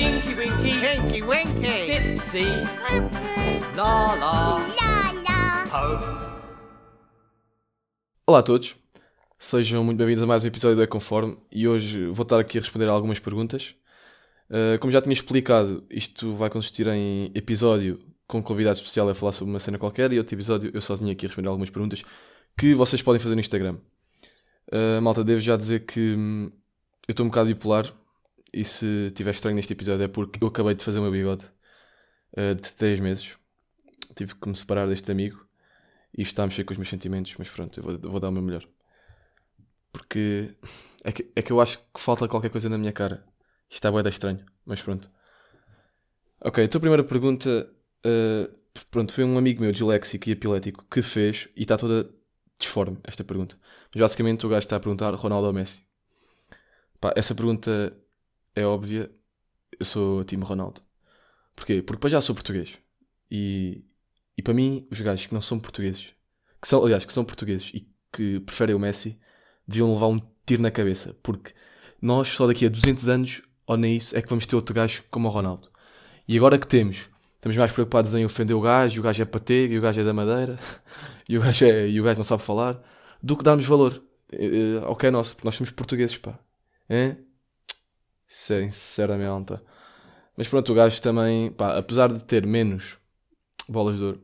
Winky, Winky. Dipsy, La La, La la. Ho. Olá a todos, sejam muito bem-vindos a mais um episódio do É Conforme e hoje vou estar aqui a responder a algumas perguntas. Uh, como já tinha explicado, isto vai consistir em episódio com um convidado especial a falar sobre uma cena qualquer e outro episódio eu sozinho aqui a responder algumas perguntas que vocês podem fazer no Instagram. Uh, malta, devo já dizer que hum, eu estou um bocado bipolar e se estiver estranho neste episódio é porque eu acabei de fazer o meu bigode uh, de 3 meses. Tive que me separar deste amigo e está a mexer com os meus sentimentos, mas pronto, eu vou, vou dar o meu melhor. Porque é que, é que eu acho que falta qualquer coisa na minha cara. Isto está bué da estranho, mas pronto. Ok, então a primeira pergunta, uh, pronto, foi um amigo meu disléxico e epilético que fez e está toda disforme esta pergunta. Mas basicamente o gajo está a perguntar Ronaldo ou Messi. Pá, essa pergunta é óbvia. Eu sou time Ronaldo. Porquê? Porque para já sou português. E, e para mim, os gajos que não são portugueses, que são, aliás, que são portugueses e que preferem o Messi, deviam levar um tiro na cabeça. Porque nós, só daqui a 200 anos, ou nem isso, é que vamos ter outro gajo como o Ronaldo. E agora que temos, estamos mais preocupados em ofender o gajo, o gajo é patego, e o gajo é da madeira, e o gajo, é, e o gajo não sabe falar, do que darmos valor eh, eh, ao que é nosso, porque nós somos portugueses, pá. Hein? Sinceramente. Mas pronto, o gajo também, pá, apesar de ter menos bolas de ouro,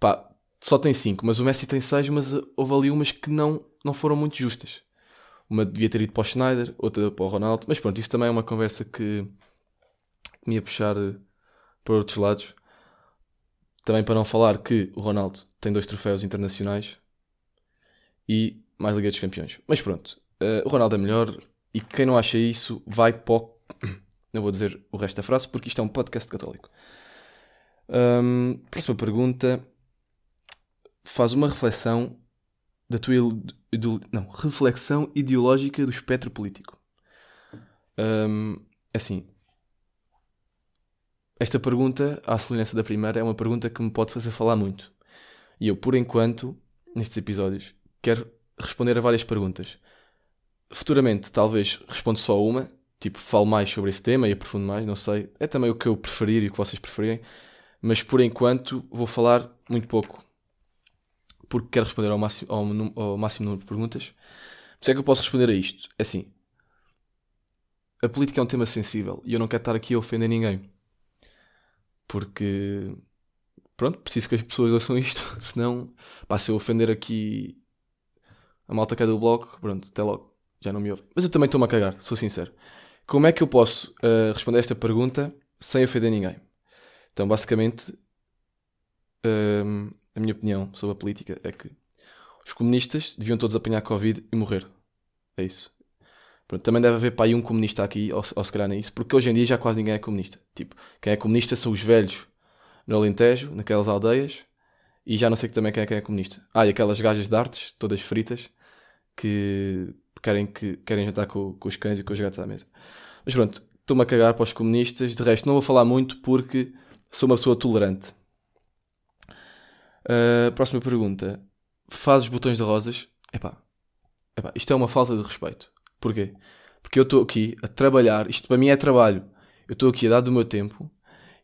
pá, só tem 5, mas o Messi tem 6, mas uh, houve ali umas que não, não foram muito justas. Uma devia ter ido para o Schneider, outra para o Ronaldo, mas pronto, isso também é uma conversa que me ia puxar uh, para outros lados. Também para não falar que o Ronaldo tem dois troféus internacionais e mais Liga dos Campeões. Mas pronto, uh, o Ronaldo é melhor e quem não acha isso vai para. Não vou dizer o resto da frase porque isto é um podcast católico. Hum, próxima pergunta. Faz uma reflexão da tua não, reflexão ideológica do espectro político. Hum, assim, esta pergunta, à semelhança da primeira, é uma pergunta que me pode fazer falar muito. E eu, por enquanto, nestes episódios, quero responder a várias perguntas. Futuramente, talvez respondo só uma, tipo, falo mais sobre esse tema e aprofundo mais, não sei. É também o que eu preferir e o que vocês preferirem. Mas por enquanto vou falar muito pouco. Porque quero responder ao máximo, ao, ao máximo número de perguntas. Por é que eu posso responder a isto. É assim. A política é um tema sensível e eu não quero estar aqui a ofender ninguém. Porque. Pronto, preciso que as pessoas ouçam isto. Senão, pá, se eu ofender aqui a malta que é do bloco, pronto, até logo. Já não me ouve. Mas eu também estou-me a cagar, sou sincero. Como é que eu posso uh, responder esta pergunta sem ofender ninguém? Então, basicamente, hum, a minha opinião sobre a política é que os comunistas deviam todos apanhar Covid e morrer. É isso. Pronto, também deve haver para aí um comunista aqui, ou, ou se calhar nem isso, porque hoje em dia já quase ninguém é comunista. Tipo, quem é comunista são os velhos no Alentejo, naquelas aldeias, e já não sei que também quem é, quem é comunista. Ah, e aquelas gajas de artes, todas fritas, que querem, que, querem jantar com, com os cães e com os gatos à mesa. Mas pronto, estou-me a cagar para os comunistas. De resto, não vou falar muito porque sou uma pessoa tolerante. Uh, próxima pergunta. Fazes botões de rosas? Epá, epá, isto é uma falta de respeito. Porquê? Porque eu estou aqui a trabalhar, isto para mim é trabalho. Eu estou aqui a dar do meu tempo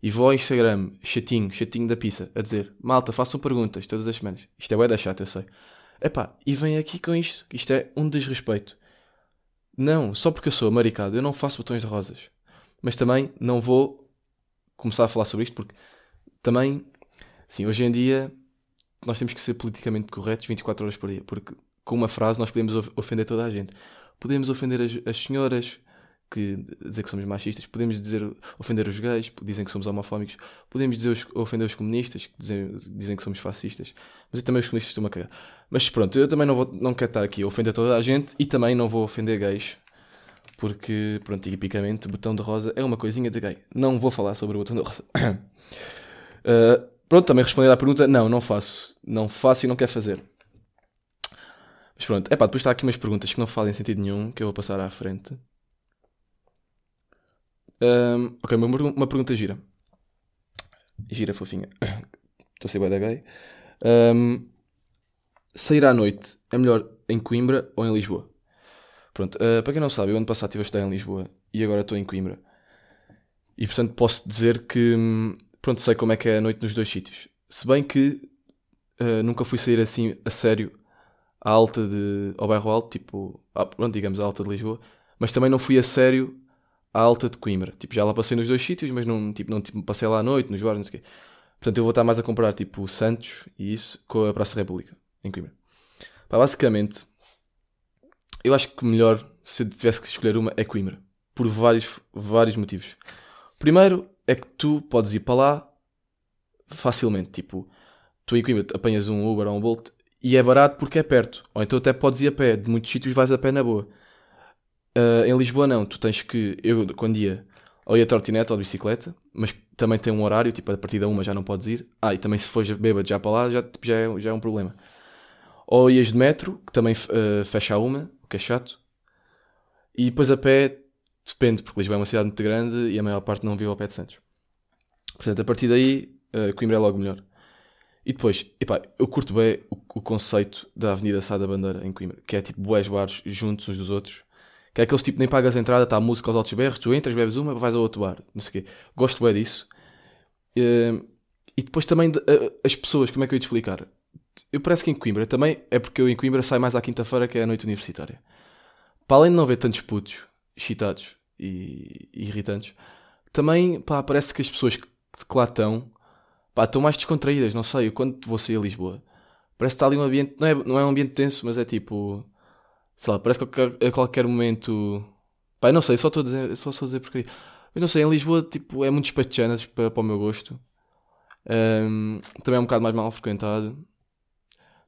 e vou ao Instagram, chatinho, chatinho da pizza, a dizer: Malta, façam perguntas todas as semanas. Isto é bué da chata, eu sei. Epá, e vem aqui com isto, que isto é um desrespeito. Não, só porque eu sou maricado, eu não faço botões de rosas. Mas também não vou começar a falar sobre isto porque também, sim, hoje em dia nós temos que ser politicamente corretos 24 horas por dia, porque com uma frase nós podemos of- ofender toda a gente. Podemos ofender as, as senhoras, que dizer que somos machistas, podemos dizer ofender os gays, dizem que somos homofóbicos, podemos dizer os- ofender os comunistas, que dizem, dizem que somos fascistas, mas também os comunistas estão a cagar. Mas pronto, eu também não, vou, não quero estar aqui a ofender toda a gente e também não vou ofender gays, porque, pronto, tipicamente, botão de rosa é uma coisinha de gay. Não vou falar sobre o botão de rosa. Uh, pronto, também responder à pergunta, não, não faço. Não faço e não quero fazer. Mas pronto, é pá, depois está aqui umas perguntas que não fazem sentido nenhum, que eu vou passar à frente. Um, ok, uma, uma pergunta gira. Gira, fofinha. Estou a ser da gay. Um, sair à noite é melhor em Coimbra ou em Lisboa? Pronto, uh, para quem não sabe, eu ano passado estive a estudar em Lisboa e agora estou em Coimbra. E portanto posso dizer que hum, pronto, sei como é que é a noite nos dois sítios. Se bem que uh, nunca fui sair assim a sério à alta de. ao bairro alto, tipo, ah, pronto, digamos, à alta de Lisboa, mas também não fui a sério à alta de Coimbra. Tipo, já lá passei nos dois sítios, mas não, tipo, não tipo, passei lá à noite, nos bares, não sei o quê. Portanto, eu vou estar mais a comprar tipo Santos e isso com a Praça República, em Coimbra. Pá, basicamente, eu acho que melhor, se eu tivesse que escolher uma, é Coimbra. Por vários, vários motivos. Primeiro é que tu podes ir para lá facilmente. Tipo, tu em Coimbra apanhas um Uber ou um Bolt e é barato porque é perto. Ou então até podes ir a pé. De muitos sítios vais a pé na boa. Uh, em Lisboa não. Tu tens que... Eu, quando ia, ou ia trotinete ou de bicicleta, mas também tem um horário, tipo, a partir da uma já não podes ir. Ah, e também se fores bêbado já para lá, já, já, é, já é um problema. Ou ias de metro, que também uh, fecha a uma, o que é chato. E depois a pé, depende, porque Lisboa é uma cidade muito grande e a maior parte não vive ao pé de Santos. Portanto, a partir daí, uh, Coimbra é logo melhor. E depois, epá, eu curto bem o, o conceito da Avenida Sá da Bandeira em Coimbra, que é tipo boés bares juntos uns dos outros. Que é aqueles tipo, nem pagas a entrada, está a música aos altos berros, tu entras, bebes uma, vais ao outro bar, não sei o quê. Gosto bem disso. Uh, e depois também de, uh, as pessoas, como é que eu ia te explicar? Eu parece que em Coimbra também é porque eu em Coimbra saio mais à quinta-feira, que é a noite universitária. Para além de não ver tantos putos excitados e, e irritantes, também pá, parece que as pessoas que, que lá estão pá, estão mais descontraídas. Não sei, eu quando vou sair a Lisboa, parece que está ali um ambiente, não é, não é um ambiente tenso, mas é tipo, sei lá, parece que a qualquer, momento, pá, não sei, só estou a dizer, só estou a dizer porcaria. Mas não sei, em Lisboa tipo, é muito despachante para, para o meu gosto. Um, também é um bocado mais mal frequentado.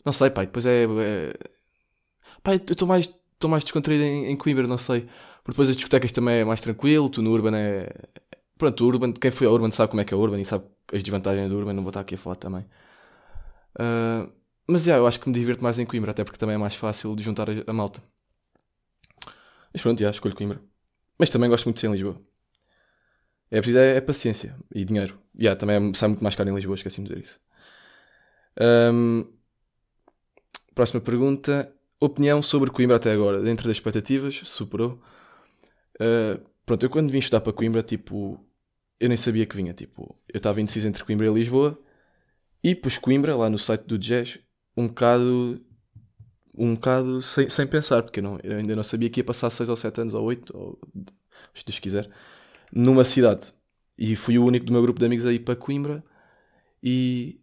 Não sei, pai, depois é. é... Pai, eu estou mais, mais descontraído em, em Coimbra, não sei. Porque depois as discotecas também é mais tranquilo, tu no Urban é. Pronto, o Urban, quem foi ao Urban sabe como é que é o Urban e sabe as desvantagens do Urban, não vou estar aqui a falar também. Uh, mas yeah, eu acho que me divirto mais em Coimbra, até porque também é mais fácil de juntar a, malta. Mas pronto, yeah, escolho Coimbra. Mas também gosto muito de ser em Lisboa. É preciso é, é paciência e dinheiro. Yeah, também é, sai muito mais caro em Lisboa, esqueci de dizer isso. Um, próxima pergunta. Opinião sobre Coimbra até agora. Dentro das expectativas, superou. Uh, pronto, eu quando vim estudar para Coimbra, tipo, eu nem sabia que vinha. Tipo, eu estava indeciso entre Coimbra e Lisboa e pus Coimbra lá no site do Jazz um bocado. Um bocado sem, sem pensar, porque eu, não, eu ainda não sabia que ia passar 6 ou 7 anos ou 8, ou se Deus quiser, numa cidade. E fui o único do meu grupo de amigos a ir para Coimbra e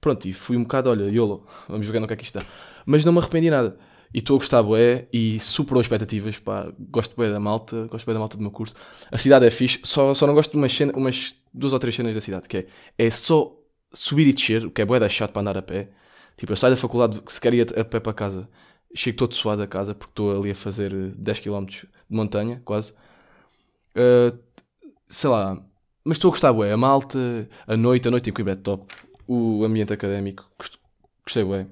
pronto, e fui um bocado, olha, YOLO, vamos jogar no que é que isto está. Mas não me arrependi nada. E estou a gostar bué e superou expectativas, pá, gosto bué da malta, gosto bué da malta do meu curso. A cidade é fixe, só, só não gosto de umas, cena, umas duas ou três cenas da cidade, que é, é só subir e descer, o que é bué da chato para andar a pé. Tipo, eu saio da faculdade, se quer ir a pé para casa, chego todo suado a casa, porque estou ali a fazer 10 km de montanha, quase. Uh, sei lá, mas estou a gostar bué, a malta, a noite, a noite em Coimbra é top. O ambiente académico, gostei bué.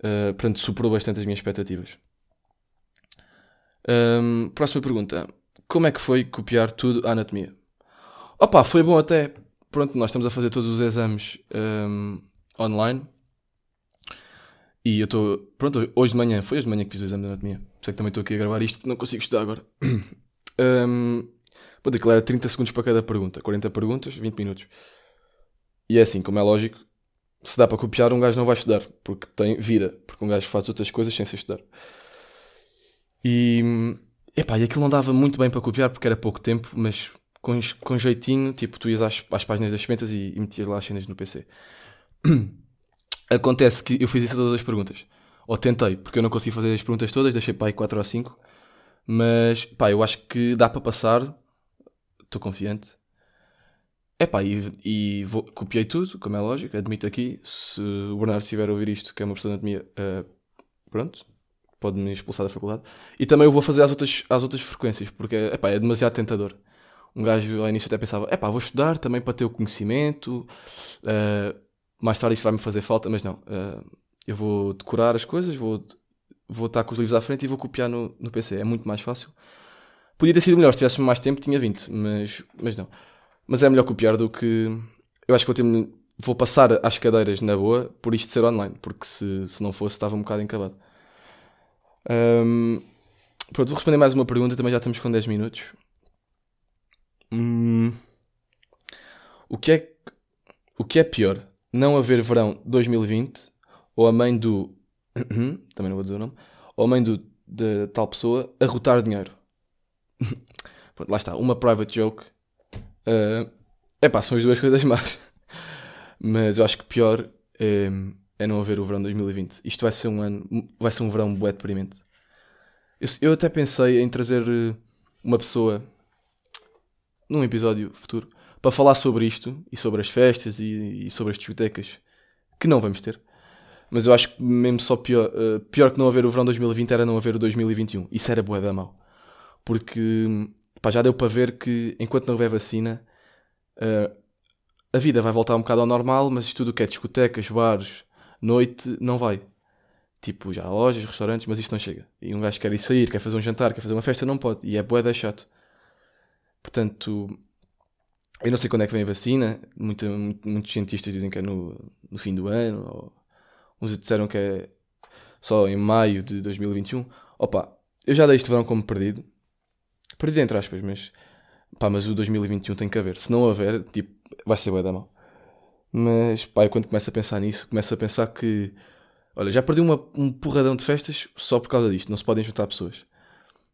Uh, portanto, superou bastante as minhas expectativas. Um, próxima pergunta. Como é que foi copiar tudo a anatomia? Opa, foi bom até. Pronto, nós estamos a fazer todos os exames um, online. E eu estou. Pronto, hoje de manhã, foi hoje de manhã que fiz o exame de anatomia. Sei que também estou aqui a gravar isto porque não consigo estudar agora. um, vou declarar 30 segundos para cada pergunta. 40 perguntas, 20 minutos. E é assim, como é lógico, se dá para copiar, um gajo não vai estudar, porque tem vida, porque um gajo faz outras coisas sem ser estudar. E, epá, e aquilo não dava muito bem para copiar, porque era pouco tempo, mas com, com jeitinho, tipo, tu ias às, às páginas das ferramentas e, e metias lá as cenas no PC. Acontece que eu fiz isso a todas as perguntas. Ou tentei, porque eu não consegui fazer as perguntas todas, deixei para aí 4 ou 5. Mas, pá, eu acho que dá para passar. Estou confiante. Epá, e, e vou, copiei tudo, como é lógico, admito aqui. Se o Bernardo estiver a ouvir isto, que é uma pessoa de anatomia, uh, pronto, pode-me expulsar da faculdade. E também eu vou fazer às outras, às outras frequências, porque epá, é demasiado tentador. Um gajo ao início até pensava, epá, vou estudar também para ter o conhecimento, uh, mais tarde isto vai-me fazer falta, mas não. Uh, eu vou decorar as coisas, vou, vou estar com os livros à frente e vou copiar no, no PC, é muito mais fácil. Podia ter sido melhor, se tivesse mais tempo, tinha 20, mas, mas não. Mas é melhor copiar do que. Eu acho que vou, ter, vou passar às cadeiras na boa por isto ser online, porque se, se não fosse estava um bocado encabado. Um, pronto, vou responder mais uma pergunta, também já estamos com 10 minutos. Hum, o, que é, o que é pior? Não haver verão 2020 ou a mãe do. Também não vou dizer o nome. Ou a mãe do, de tal pessoa arrotar dinheiro? Pronto, lá está. Uma private joke. É epá, são as duas coisas más. Mas eu acho que pior é, é não haver o verão 2020. Isto vai ser um ano. Vai ser um verão bué deprimente. Eu, eu até pensei em trazer eh, uma pessoa num episódio futuro para falar sobre isto e sobre as festas e, e sobre as discotecas que não vamos ter. Mas eu acho que mesmo só pior, uh, pior que não haver o verão 2020 era não haver o 2021. Isso era bué da mal. Porque pá, já deu para ver que enquanto não houver vacina, uh, a vida vai voltar um bocado ao normal, mas tudo que é discotecas, bares, noite, não vai. Tipo, já lojas, restaurantes, mas isto não chega. E um gajo quer ir sair, quer fazer um jantar, quer fazer uma festa, não pode. E é bué da chato. Portanto, eu não sei quando é que vem a vacina. Muito, muitos cientistas dizem que é no, no fim do ano. Ou, uns disseram que é só em maio de 2021. Opa, eu já dei este verão como perdido. Perdido entre aspas, mas... Pá, mas o 2021 tem que haver. Se não houver, tipo, vai ser bué da mal. Mas, pá, eu quando começo a pensar nisso, começo a pensar que Olha, já perdi uma, um porradão de festas só por causa disto. Não se podem juntar pessoas.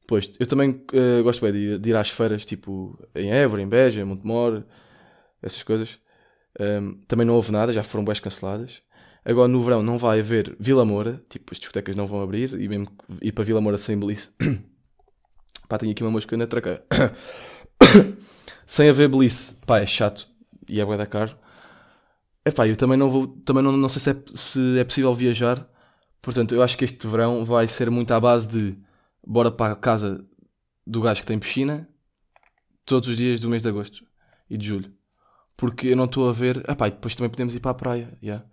Pois, eu também uh, gosto bem de, de, ir às feiras, tipo em Évora, em Beja, em Montemor, essas coisas. Um, também não houve nada, já foram bem canceladas. Agora no verão não vai haver Vila Moura, tipo as discotecas não vão abrir e mesmo ir para Vila Moura sem belice. pá, tenho aqui uma mosca na traqueia. sem haver belice, pá, é chato e é bué da caro. Epá, eu também não vou, também não, não sei se é, se é possível viajar, portanto eu acho que este verão vai ser muito à base de bora para a casa do gajo que tem piscina todos os dias do mês de agosto e de julho. Porque eu não estou a ver. Epá, e depois também podemos ir para a praia, yeah.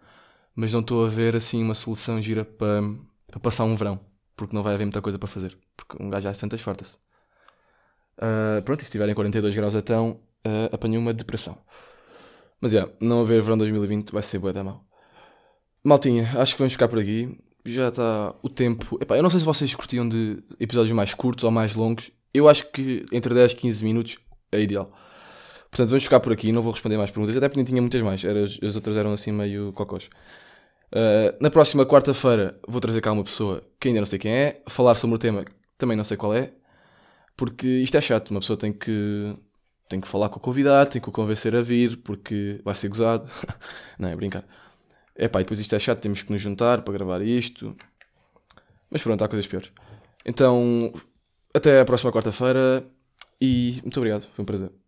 mas não estou a ver assim uma solução gira para, para passar um verão, porque não vai haver muita coisa para fazer, porque um gajo já tantas farta-se. Uh, pronto, e se estiverem 42 graus então, uh, apanhei uma depressão. Mas é, yeah, não haver verão 2020 vai ser boa da mal. Maltinha, acho que vamos ficar por aqui. Já está o tempo. Epá, eu não sei se vocês curtiam de episódios mais curtos ou mais longos. Eu acho que entre 10 e 15 minutos é ideal. Portanto, vamos ficar por aqui. Não vou responder mais perguntas, até porque nem tinha muitas mais. Era, as outras eram assim meio cocós. Uh, na próxima quarta-feira vou trazer cá uma pessoa que ainda não sei quem é, falar sobre o tema que também não sei qual é, porque isto é chato. Uma pessoa tem que tenho que falar com o convidado, tenho que o convencer a vir, porque vai ser gozado. não, é brincar. É pá, e depois isto é chato, temos que nos juntar para gravar isto. Mas pronto, há coisas piores. Então, até a próxima quarta-feira e muito obrigado, foi um prazer.